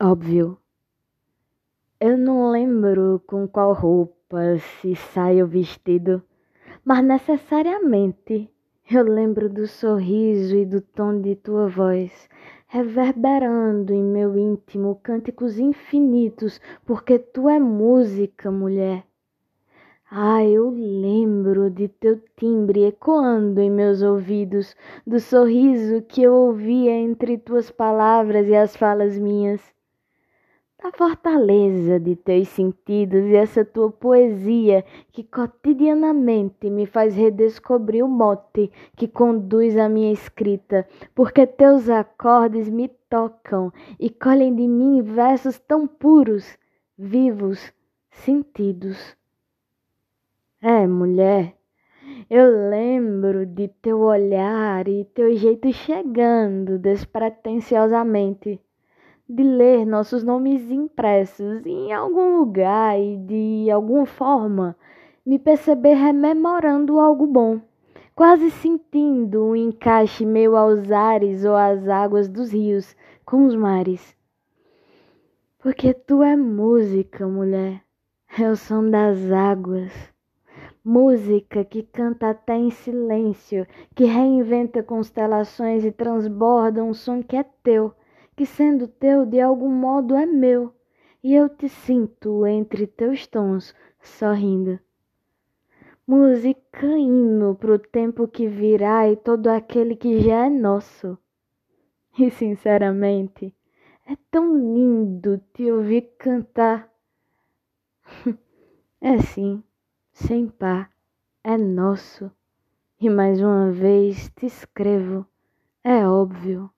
Óbvio. Eu não lembro com qual roupa, se saio vestido, mas necessariamente eu lembro do sorriso e do tom de tua voz, reverberando em meu íntimo cânticos infinitos, porque tu é música, mulher. Ah, eu lembro de teu timbre ecoando em meus ouvidos, do sorriso que eu ouvia entre tuas palavras e as falas minhas da fortaleza de teus sentidos e essa tua poesia que cotidianamente me faz redescobrir o mote que conduz a minha escrita, porque teus acordes me tocam e colhem de mim versos tão puros, vivos, sentidos. É, mulher, eu lembro de teu olhar e teu jeito chegando despretensiosamente de ler nossos nomes impressos em algum lugar e de alguma forma me perceber rememorando algo bom, quase sentindo um encaixe meio aos ares ou às águas dos rios com os mares. Porque tu é música, mulher, é o som das águas. Música que canta até em silêncio, que reinventa constelações e transborda um som que é teu que sendo teu de algum modo é meu, e eu te sinto entre teus tons, sorrindo. Música hino pro tempo que virá e todo aquele que já é nosso. E sinceramente, é tão lindo te ouvir cantar. É sim, sem par, é nosso. E mais uma vez te escrevo, é óbvio.